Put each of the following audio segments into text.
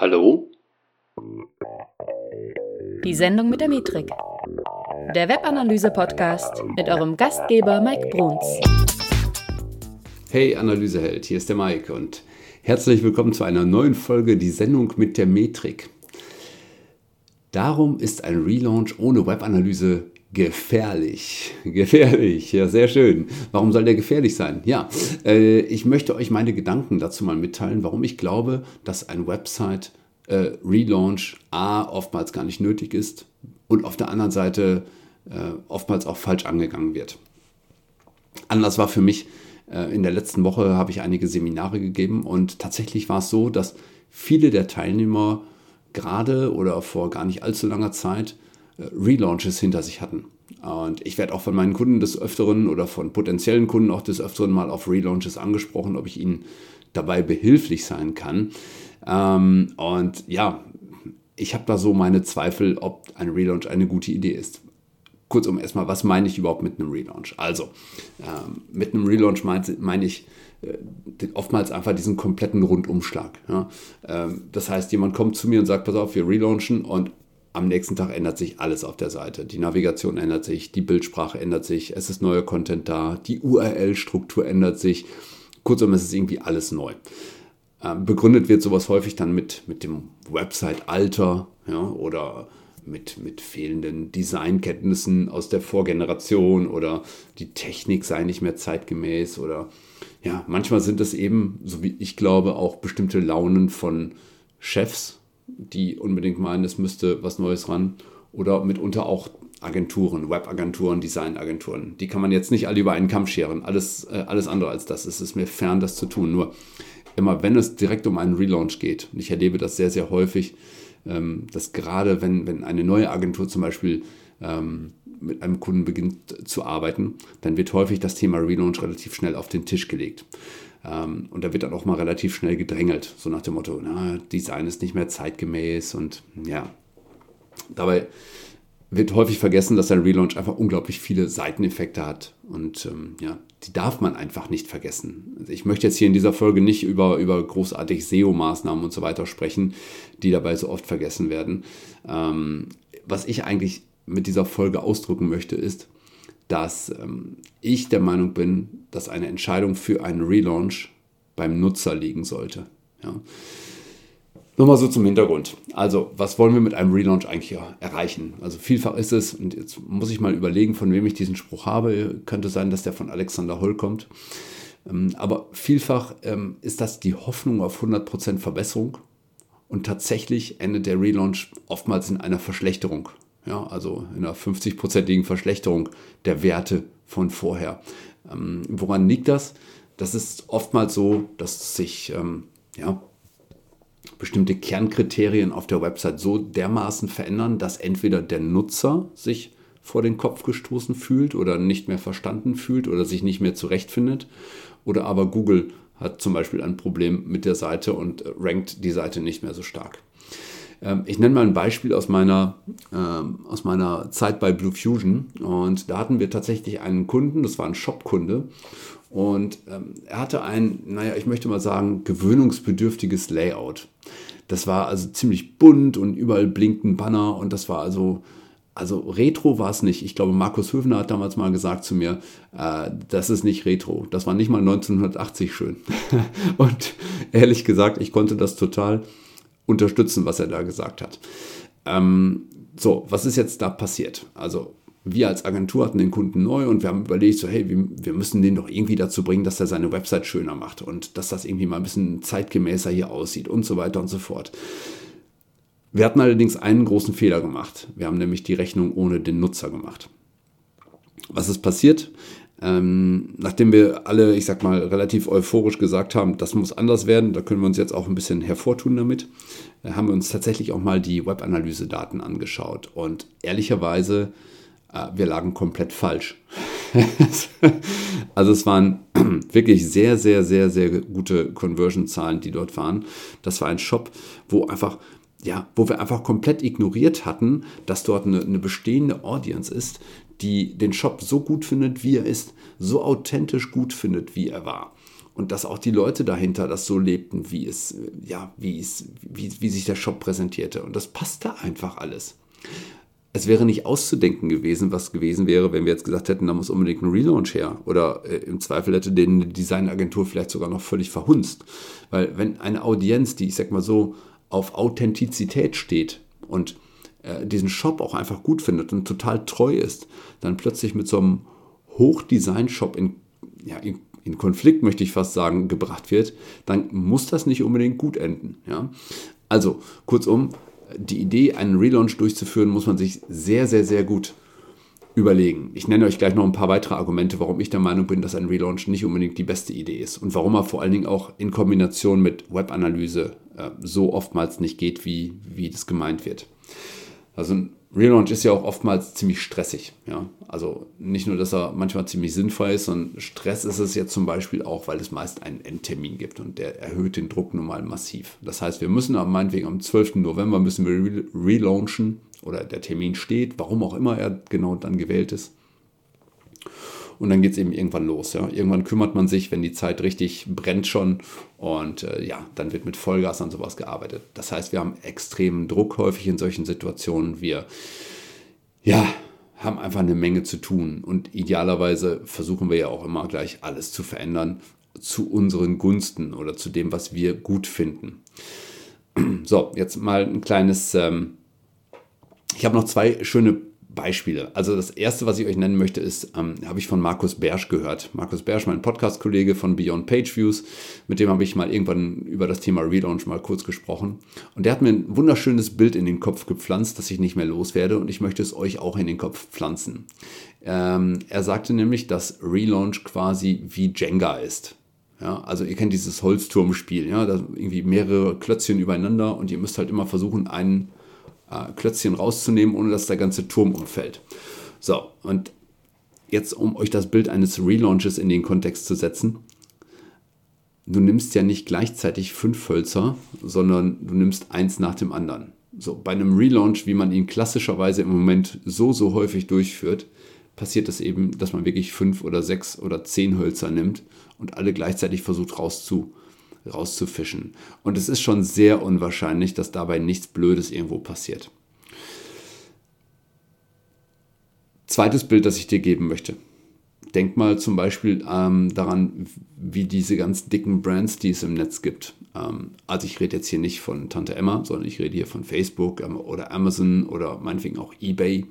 Hallo? Die Sendung mit der Metrik. Der Webanalyse-Podcast mit eurem Gastgeber Mike Bruns. Hey Analyseheld, hier ist der Mike und herzlich willkommen zu einer neuen Folge Die Sendung mit der Metrik. Darum ist ein Relaunch ohne Webanalyse Gefährlich, gefährlich, ja, sehr schön. Warum soll der gefährlich sein? Ja, äh, ich möchte euch meine Gedanken dazu mal mitteilen, warum ich glaube, dass ein Website äh, Relaunch A oftmals gar nicht nötig ist und auf der anderen Seite äh, oftmals auch falsch angegangen wird. Anlass war für mich, äh, in der letzten Woche habe ich einige Seminare gegeben und tatsächlich war es so, dass viele der Teilnehmer gerade oder vor gar nicht allzu langer Zeit Relaunches hinter sich hatten. Und ich werde auch von meinen Kunden des Öfteren oder von potenziellen Kunden auch des Öfteren mal auf Relaunches angesprochen, ob ich ihnen dabei behilflich sein kann. Ähm, und ja, ich habe da so meine Zweifel, ob ein Relaunch eine gute Idee ist. Kurzum erstmal, was meine ich überhaupt mit einem Relaunch? Also, ähm, mit einem Relaunch meine mein ich äh, oftmals einfach diesen kompletten Rundumschlag. Ja? Ähm, das heißt, jemand kommt zu mir und sagt, pass auf, wir relaunchen und am nächsten Tag ändert sich alles auf der Seite. Die Navigation ändert sich, die Bildsprache ändert sich, es ist neuer Content da, die URL-Struktur ändert sich. Kurzum, es ist irgendwie alles neu. Ähm, begründet wird sowas häufig dann mit, mit dem Website-Alter ja, oder mit, mit fehlenden Designkenntnissen aus der Vorgeneration oder die Technik sei nicht mehr zeitgemäß oder ja, manchmal sind es eben, so wie ich glaube, auch bestimmte Launen von Chefs die unbedingt meinen, es müsste was Neues ran. Oder mitunter auch Agenturen, Webagenturen, Designagenturen. Die kann man jetzt nicht alle über einen Kamm scheren. Alles, äh, alles andere als das. Es ist mir fern, das zu tun. Nur immer, wenn es direkt um einen Relaunch geht, und ich erlebe das sehr, sehr häufig, ähm, dass gerade wenn, wenn eine neue Agentur zum Beispiel ähm, mit einem Kunden beginnt zu arbeiten, dann wird häufig das Thema Relaunch relativ schnell auf den Tisch gelegt. Ähm, und da wird dann auch mal relativ schnell gedrängelt, so nach dem Motto, na, Design ist nicht mehr zeitgemäß und ja. Dabei wird häufig vergessen, dass ein Relaunch einfach unglaublich viele Seiteneffekte hat. Und ähm, ja, die darf man einfach nicht vergessen. Also ich möchte jetzt hier in dieser Folge nicht über, über großartig SEO-Maßnahmen und so weiter sprechen, die dabei so oft vergessen werden. Ähm, was ich eigentlich mit dieser Folge ausdrücken möchte, ist, dass ähm, ich der Meinung bin, dass eine Entscheidung für einen Relaunch beim Nutzer liegen sollte. Ja. Nochmal so zum Hintergrund. Also, was wollen wir mit einem Relaunch eigentlich erreichen? Also, vielfach ist es, und jetzt muss ich mal überlegen, von wem ich diesen Spruch habe. Könnte sein, dass der von Alexander Holl kommt. Ähm, aber vielfach ähm, ist das die Hoffnung auf 100% Verbesserung. Und tatsächlich endet der Relaunch oftmals in einer Verschlechterung ja, also in einer 50-prozentigen Verschlechterung der Werte von vorher. Ähm, woran liegt das? Das ist oftmals so, dass sich ja, bestimmte Kernkriterien auf der Website so dermaßen verändern, dass entweder der Nutzer sich vor den Kopf gestoßen fühlt oder nicht mehr verstanden fühlt oder sich nicht mehr zurechtfindet oder aber Google hat zum Beispiel ein Problem mit der Seite und rankt die Seite nicht mehr so stark. Ähm, ich nenne mal ein Beispiel aus meiner, ähm, aus meiner Zeit bei Blue Fusion. Und da hatten wir tatsächlich einen Kunden, das war ein Shop-Kunde. Und ähm, er hatte ein, naja, ich möchte mal sagen, gewöhnungsbedürftiges Layout. Das war also ziemlich bunt und überall blinkten Banner und das war also, also Retro war es nicht. Ich glaube, Markus Höfner hat damals mal gesagt zu mir, äh, das ist nicht Retro. Das war nicht mal 1980 schön. und ehrlich gesagt, ich konnte das total unterstützen, was er da gesagt hat. Ähm, so, was ist jetzt da passiert? Also wir als Agentur hatten den Kunden neu und wir haben überlegt, so hey, wir, müssen den doch irgendwie dazu bringen, dass er seine Website schöner macht und dass das irgendwie mal ein bisschen zeitgemäßer hier aussieht und so weiter und so fort. Wir hatten allerdings einen großen Fehler gemacht. Wir haben nämlich die Rechnung ohne den Nutzer gemacht. Was ist passiert? Ähm, nachdem wir alle, ich sag mal, relativ euphorisch gesagt haben, das muss anders werden, da können wir uns jetzt auch ein bisschen hervortun damit, äh, haben wir uns tatsächlich auch mal die Webanalyse-Daten angeschaut. Und ehrlicherweise, wir lagen komplett falsch. also es waren wirklich sehr, sehr, sehr, sehr gute Conversion-Zahlen, die dort waren. Das war ein Shop, wo einfach ja, wo wir einfach komplett ignoriert hatten, dass dort eine, eine bestehende Audience ist, die den Shop so gut findet, wie er ist, so authentisch gut findet, wie er war. Und dass auch die Leute dahinter das so lebten, wie es, ja, wie es, wie, wie sich der Shop präsentierte. Und das passte einfach alles. Es wäre nicht auszudenken gewesen, was gewesen wäre, wenn wir jetzt gesagt hätten, da muss unbedingt ein Relaunch her. Oder äh, im Zweifel hätte den Designagentur vielleicht sogar noch völlig verhunzt. Weil wenn eine Audienz, die ich sag mal so, auf Authentizität steht und äh, diesen Shop auch einfach gut findet und total treu ist, dann plötzlich mit so einem Hochdesign-Shop in, ja, in, in, Konflikt, möchte ich fast sagen, gebracht wird, dann muss das nicht unbedingt gut enden. Ja? Also, kurzum, die Idee, einen Relaunch durchzuführen, muss man sich sehr, sehr, sehr gut überlegen. Ich nenne euch gleich noch ein paar weitere Argumente, warum ich der Meinung bin, dass ein Relaunch nicht unbedingt die beste Idee ist und warum er vor allen Dingen auch in Kombination mit Webanalyse äh, so oftmals nicht geht, wie, wie das gemeint wird. Also ein Relaunch ist ja auch oftmals ziemlich stressig. Ja? Also nicht nur, dass er manchmal ziemlich sinnvoll ist, sondern Stress ist es jetzt zum Beispiel auch, weil es meist einen Endtermin gibt und der erhöht den Druck nun mal massiv. Das heißt, wir müssen am meinetwegen am 12. November müssen wir relaunchen oder der Termin steht, warum auch immer er genau dann gewählt ist. Und dann geht es eben irgendwann los. Ja. Irgendwann kümmert man sich, wenn die Zeit richtig brennt schon. Und äh, ja, dann wird mit Vollgas an sowas gearbeitet. Das heißt, wir haben extremen Druck häufig in solchen Situationen. Wir ja, haben einfach eine Menge zu tun. Und idealerweise versuchen wir ja auch immer gleich alles zu verändern zu unseren Gunsten oder zu dem, was wir gut finden. So, jetzt mal ein kleines. Ähm, ich habe noch zwei schöne Beispiele. Also das erste, was ich euch nennen möchte, ist, ähm, habe ich von Markus Bersch gehört. Markus Bersch, mein Podcast-Kollege von Beyond Page Views, mit dem habe ich mal irgendwann über das Thema Relaunch mal kurz gesprochen. Und der hat mir ein wunderschönes Bild in den Kopf gepflanzt, das ich nicht mehr loswerde und ich möchte es euch auch in den Kopf pflanzen. Ähm, er sagte nämlich, dass Relaunch quasi wie Jenga ist. Ja, also ihr kennt dieses Holzturmspiel, ja, da irgendwie mehrere Klötzchen übereinander und ihr müsst halt immer versuchen, einen äh, Klötzchen rauszunehmen, ohne dass der ganze Turm umfällt. So, und jetzt, um euch das Bild eines Relaunches in den Kontext zu setzen, du nimmst ja nicht gleichzeitig fünf Hölzer, sondern du nimmst eins nach dem anderen. So, bei einem Relaunch, wie man ihn klassischerweise im Moment so, so häufig durchführt, passiert es eben, dass man wirklich fünf oder sechs oder zehn Hölzer nimmt und alle gleichzeitig versucht rauszu, rauszufischen. Und es ist schon sehr unwahrscheinlich, dass dabei nichts Blödes irgendwo passiert. Zweites Bild, das ich dir geben möchte. Denk mal zum Beispiel ähm, daran, wie diese ganz dicken Brands, die es im Netz gibt. Ähm, also ich rede jetzt hier nicht von Tante Emma, sondern ich rede hier von Facebook ähm, oder Amazon oder meinetwegen auch eBay.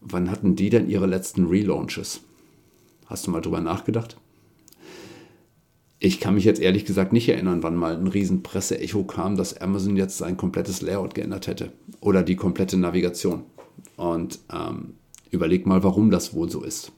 Wann hatten die denn ihre letzten Relaunches? Hast du mal drüber nachgedacht? Ich kann mich jetzt ehrlich gesagt nicht erinnern, wann mal ein riesen Presse-Echo kam, dass Amazon jetzt sein komplettes Layout geändert hätte oder die komplette Navigation. Und ähm, überleg mal, warum das wohl so ist.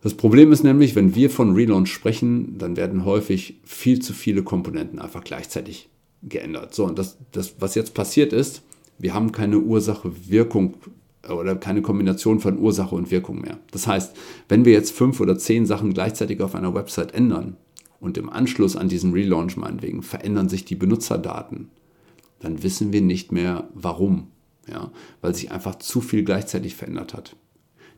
Das Problem ist nämlich, wenn wir von Relaunch sprechen, dann werden häufig viel zu viele Komponenten einfach gleichzeitig geändert. So, und das, das was jetzt passiert ist, wir haben keine Ursache-Wirkung oder keine Kombination von Ursache und Wirkung mehr. Das heißt, wenn wir jetzt fünf oder zehn Sachen gleichzeitig auf einer Website ändern und im Anschluss an diesen Relaunch meinetwegen verändern sich die Benutzerdaten, dann wissen wir nicht mehr warum, ja, weil sich einfach zu viel gleichzeitig verändert hat.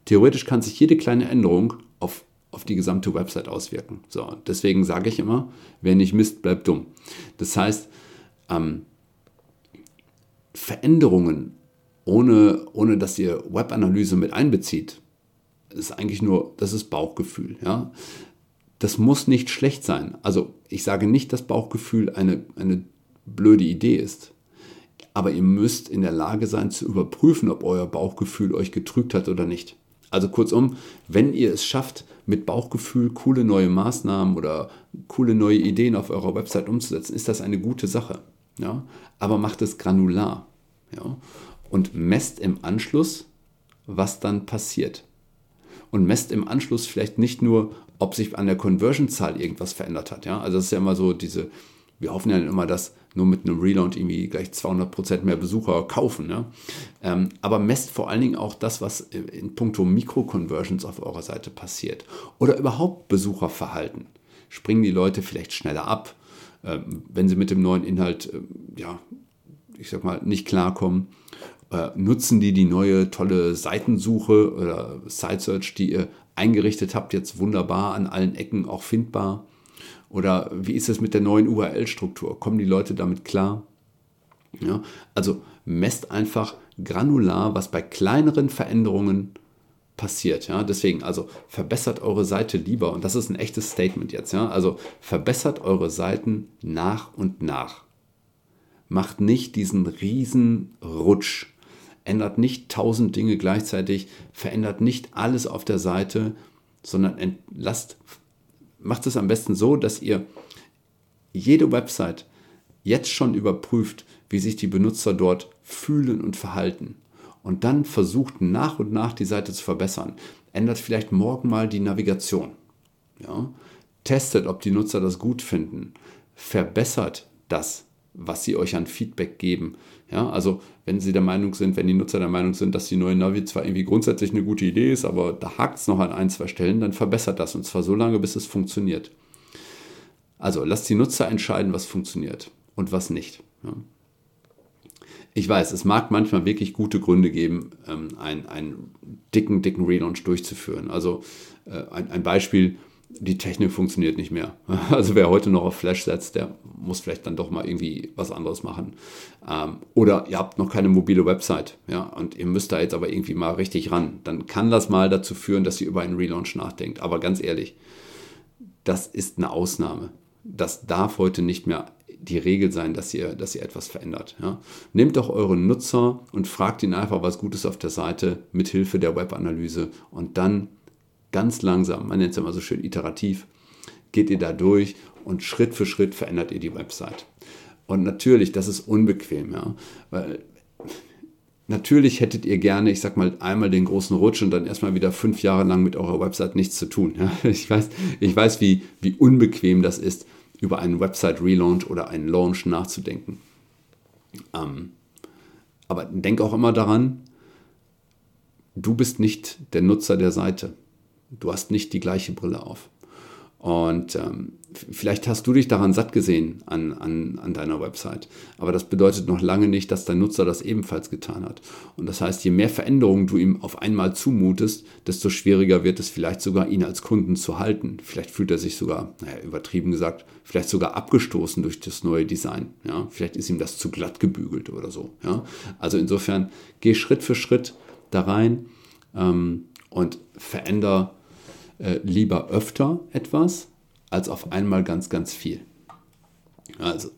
Theoretisch kann sich jede kleine Änderung auf, auf die gesamte Website auswirken. So, deswegen sage ich immer, wer nicht misst, bleibt dumm. Das heißt, ähm, Veränderungen ohne, ohne dass ihr Webanalyse mit einbezieht, ist eigentlich nur, das ist Bauchgefühl. Ja? Das muss nicht schlecht sein. Also ich sage nicht, dass Bauchgefühl eine, eine blöde Idee ist. Aber ihr müsst in der Lage sein zu überprüfen, ob euer Bauchgefühl euch getrügt hat oder nicht. Also kurzum, wenn ihr es schafft, mit Bauchgefühl coole neue Maßnahmen oder coole neue Ideen auf eurer Website umzusetzen, ist das eine gute Sache. Ja? Aber macht es granular. Ja? Und messt im Anschluss, was dann passiert. Und messt im Anschluss vielleicht nicht nur, ob sich an der Conversion-Zahl irgendwas verändert hat. Ja? Also das ist ja immer so diese, wir hoffen ja immer, dass nur mit einem Relaunch irgendwie gleich 200% mehr Besucher kaufen. Ja? Ähm, aber messt vor allen Dingen auch das, was in puncto Mikro-Conversions auf eurer Seite passiert. Oder überhaupt Besucherverhalten. Springen die Leute vielleicht schneller ab, äh, wenn sie mit dem neuen Inhalt, äh, ja, ich sag mal, nicht klarkommen Äh, nutzen die die neue tolle Seitensuche oder Site Search, die ihr eingerichtet habt, jetzt wunderbar an allen Ecken auch findbar? Oder wie ist es mit der neuen URL-Struktur? Kommen die Leute damit klar? Ja, also messt einfach granular, was bei kleineren Veränderungen passiert. Ja? Deswegen, also verbessert eure Seite lieber, und das ist ein echtes Statement jetzt, ja? also verbessert eure Seiten nach und nach. Macht nicht diesen riesen Rutsch. Ändert nicht tausend Dinge gleichzeitig, verändert nicht alles auf der Seite, sondern lasst, macht es am besten so, dass ihr jede Website jetzt schon überprüft, wie sich die Benutzer dort fühlen und verhalten und dann versucht nach und nach die Seite zu verbessern. Ändert vielleicht morgen mal die Navigation. Ja? Testet, ob die Nutzer das gut finden. Verbessert das, was sie euch an Feedback geben. Ja, also wenn sie der Meinung sind, wenn die Nutzer der Meinung sind, dass die neue Navi zwar irgendwie grundsätzlich eine gute Idee ist, aber da hakt es noch an ein, zwei Stellen, dann verbessert das und zwar so lange, bis es funktioniert. Also lasst die Nutzer entscheiden, was funktioniert und was nicht. Ja. Ich weiß, es mag manchmal wirklich gute Gründe geben, ähm, einen, einen dicken, dicken Relaunch durchzuführen. Also äh, ein, ein Beispiel, die Technik funktioniert nicht mehr. Also wer heute noch auf Flash setzt, der muss vielleicht dann doch mal irgendwie was anderes machen. Ähm, oder ihr habt noch keine mobile Website, ja, und ihr müsst da jetzt aber irgendwie mal richtig ran. Dann kann das mal dazu führen, dass ihr über einen Relaunch nachdenkt. Aber ganz ehrlich, das ist eine Ausnahme. Das darf heute nicht mehr die Regel sein, dass ihr, dass ihr etwas verändert. Ja. Nehmt doch euren Nutzer und fragt ihn einfach, was Gutes auf der Seite mit Hilfe der Webanalyse und dann ganz langsam, man nennt es immer so schön iterativ, geht ihr da durch und Schritt für Schritt verändert ihr die Website. Und natürlich, das ist unbequem, ja, weil natürlich hättet ihr gerne, ich sag mal, einmal den großen Rutsch und dann erstmal wieder fünf Jahre lang mit eurer Website nichts zu tun. Ja. Ich weiß, ich weiß wie, wie unbequem das ist über einen Website-Relaunch oder einen Launch nachzudenken. Ähm, aber denk auch immer daran, du bist nicht der Nutzer der Seite. Du hast nicht die gleiche Brille auf. Und ähm, vielleicht hast du dich daran satt gesehen an, an, an deiner Website. Aber das bedeutet noch lange nicht, dass dein Nutzer das ebenfalls getan hat. Und das heißt, je mehr Veränderungen du ihm auf einmal zumutest, desto schwieriger wird es vielleicht sogar, ihn als Kunden zu halten. Vielleicht fühlt er sich sogar, naja, übertrieben gesagt, vielleicht sogar abgestoßen durch das neue Design. Ja? Vielleicht ist ihm das zu glatt gebügelt oder so. Ja? Also insofern, geh Schritt für Schritt da rein ähm, und veränder äh, lieber öfter etwas als auf einmal ganz, ganz viel. Also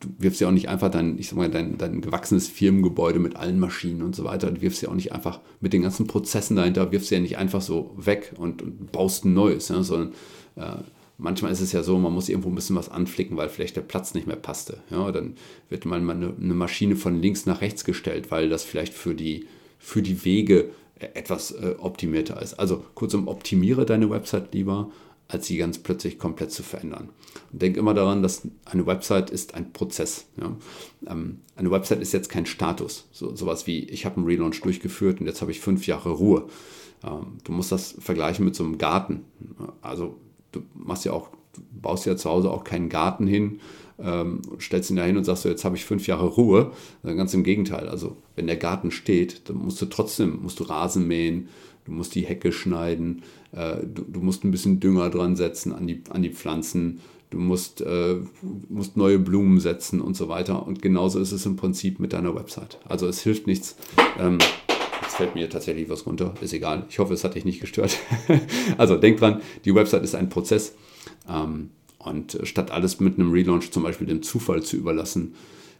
du wirfst ja auch nicht einfach dein, ich sag mal, dein, dein gewachsenes Firmengebäude mit allen Maschinen und so weiter, du wirfst ja auch nicht einfach mit den ganzen Prozessen dahinter, wirfst ja nicht einfach so weg und, und baust ein neues, ja, sondern äh, manchmal ist es ja so, man muss irgendwo ein bisschen was anflicken, weil vielleicht der Platz nicht mehr passte. Ja, dann wird mal eine, eine Maschine von links nach rechts gestellt, weil das vielleicht für die, für die Wege etwas äh, optimierter ist. Also kurzum, optimiere deine Website lieber, als sie ganz plötzlich komplett zu verändern. Und denk immer daran, dass eine Website ist ein Prozess. Ja? Ähm, eine Website ist jetzt kein Status. So, sowas wie, ich habe einen Relaunch durchgeführt und jetzt habe ich fünf Jahre Ruhe. Ähm, du musst das vergleichen mit so einem Garten. Also du machst ja auch, du baust ja zu Hause auch keinen Garten hin ähm, stellst ihn da hin und sagst so, jetzt habe ich fünf Jahre Ruhe. Ganz im Gegenteil. Also wenn der Garten steht, dann musst du trotzdem, musst du Rasen mähen, du musst die Hecke schneiden, äh, du, du, musst ein bisschen Dünger dran setzen an die, an die Pflanzen, du musst, äh, musst neue Blumen setzen und so weiter. Und genauso ist es im Prinzip mit deiner Website. Also es hilft nichts. Ähm, fällt mir tatsächlich was runter, ist egal. Ich hoffe, es hat dich nicht gestört. also denk dran, die Website ist ein Prozess. Ähm, und äh, statt alles mit einem Relaunch zum Beispiel dem Zufall zu überlassen,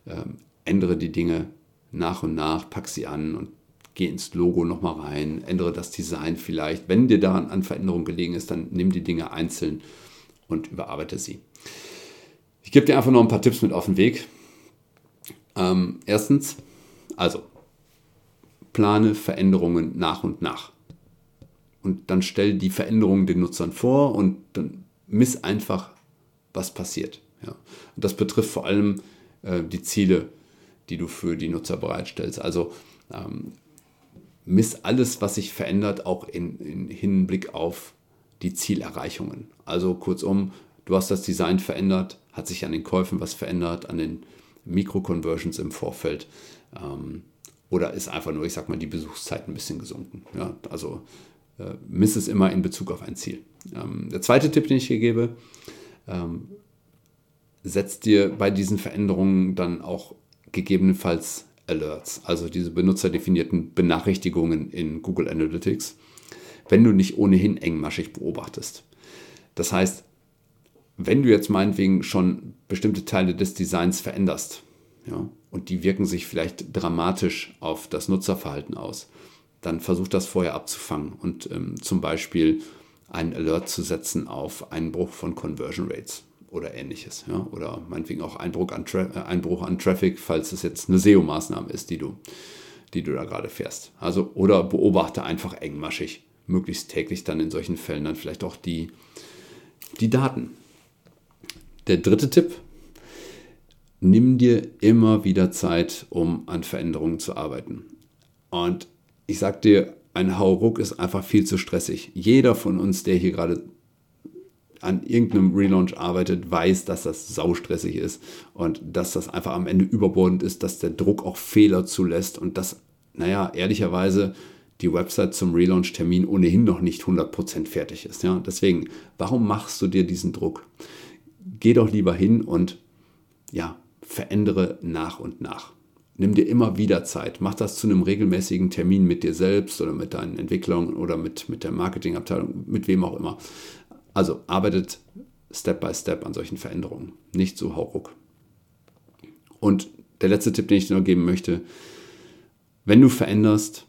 ähm, ändere die Dinge nach und nach, pack sie an und geh ins Logo nochmal rein, ändere das Design vielleicht. Wenn dir daran an Veränderung gelegen ist, dann nimm die Dinge einzeln und überarbeite sie. Ich gebe dir einfach noch ein paar Tipps mit auf den Weg. Ähm, erstens, also plane Veränderungen nach und nach. Und dann stell die Veränderungen den Nutzern vor und dann miss einfach was passiert. Ja. Und das betrifft vor allem äh, die Ziele, die du für die Nutzer bereitstellst. Also ähm, miss alles, was sich verändert, auch in, in Hinblick auf die Zielerreichungen. Also kurzum, du hast das Design verändert, hat sich an den Käufen was verändert, an den Mikroconversions im Vorfeld. Ähm, oder ist einfach nur, ich sag mal, die Besuchszeit ein bisschen gesunken. Ja, also äh, miss es immer in Bezug auf ein Ziel. Ähm, der zweite Tipp, den ich hier gebe, ähm, setzt dir bei diesen Veränderungen dann auch gegebenenfalls Alerts, also diese benutzerdefinierten Benachrichtigungen in Google Analytics, wenn du nicht ohnehin engmaschig beobachtest. Das heißt, wenn du jetzt meinetwegen schon bestimmte Teile des Designs veränderst, ja, und die wirken sich vielleicht dramatisch auf das Nutzerverhalten aus, dann versuch das vorher abzufangen und ähm, zum Beispiel einen Alert zu setzen auf Einbruch von Conversion Rates oder ähnliches. Ja? Oder meinetwegen auch Einbruch an, äh, Einbruch an Traffic, falls es jetzt eine SEO-Maßnahme ist, die du, die du da gerade fährst. Also, oder beobachte einfach engmaschig, möglichst täglich dann in solchen Fällen dann vielleicht auch die, die Daten. Der dritte Tipp, nimm dir immer wieder Zeit, um an Veränderungen zu arbeiten. Und ich sag dir, ein Hauruck ist einfach viel zu stressig. Jeder von uns, der hier gerade an irgendeinem Relaunch arbeitet, weiß, dass das saustressig ist und dass das einfach am Ende überbordend ist, dass der Druck auch Fehler zulässt und dass, naja, ehrlicherweise die Website zum Relaunch-Termin ohnehin noch nicht 100% fertig ist. Ja? Deswegen, warum machst du dir diesen Druck? Geh doch lieber hin und ja, verändere nach und nach. Nimm dir immer wieder Zeit. Mach das zu einem regelmäßigen Termin mit dir selbst oder mit deinen Entwicklern oder mit, mit der Marketingabteilung, mit wem auch immer. Also arbeitet Step by Step an solchen Veränderungen, nicht so hauruck. Und der letzte Tipp, den ich dir noch geben möchte, wenn du veränderst,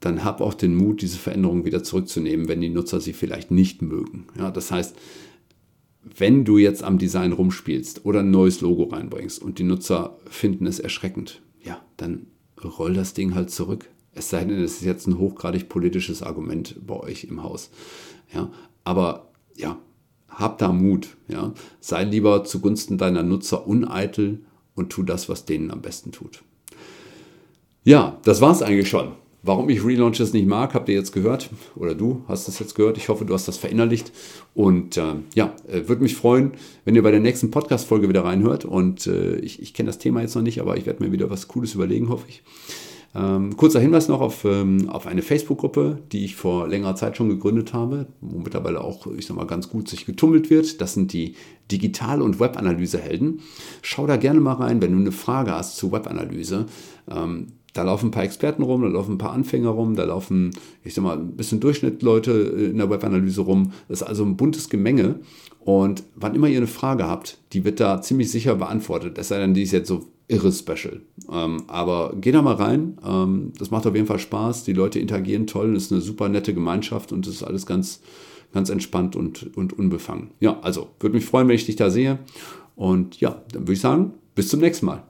dann hab auch den Mut, diese Veränderungen wieder zurückzunehmen, wenn die Nutzer sie vielleicht nicht mögen. Ja, das heißt, wenn du jetzt am Design rumspielst oder ein neues Logo reinbringst und die Nutzer finden es erschreckend, ja, dann roll das Ding halt zurück. Es sei denn, es ist jetzt ein hochgradig politisches Argument bei euch im Haus. Ja, aber ja, hab da Mut. Ja, sei lieber zugunsten deiner Nutzer uneitel und tu das, was denen am besten tut. Ja, das war es eigentlich schon. Warum ich Relaunches nicht mag, habt ihr jetzt gehört. Oder du hast es jetzt gehört. Ich hoffe, du hast das verinnerlicht. Und äh, ja, äh, würde mich freuen, wenn ihr bei der nächsten Podcast-Folge wieder reinhört. Und äh, ich, ich kenne das Thema jetzt noch nicht, aber ich werde mir wieder was Cooles überlegen, hoffe ich. Ähm, kurzer Hinweis noch auf, ähm, auf eine Facebook-Gruppe, die ich vor längerer Zeit schon gegründet habe, wo mittlerweile auch, ich sag mal, ganz gut sich getummelt wird. Das sind die Digital- und Webanalyse-Helden. Schau da gerne mal rein, wenn du eine Frage hast zu Webanalyse. Ähm, da laufen ein paar Experten rum, da laufen ein paar Anfänger rum, da laufen, ich sag mal, ein bisschen Durchschnittleute in der Webanalyse rum. Das ist also ein buntes Gemenge. Und wann immer ihr eine Frage habt, die wird da ziemlich sicher beantwortet. Es sei denn, die ist jetzt so irre special. Ähm, aber geh da mal rein. Ähm, das macht auf jeden Fall Spaß. Die Leute interagieren toll. Es ist eine super nette Gemeinschaft und es ist alles ganz, ganz entspannt und, und unbefangen. Ja, also würde mich freuen, wenn ich dich da sehe. Und ja, dann würde ich sagen, bis zum nächsten Mal.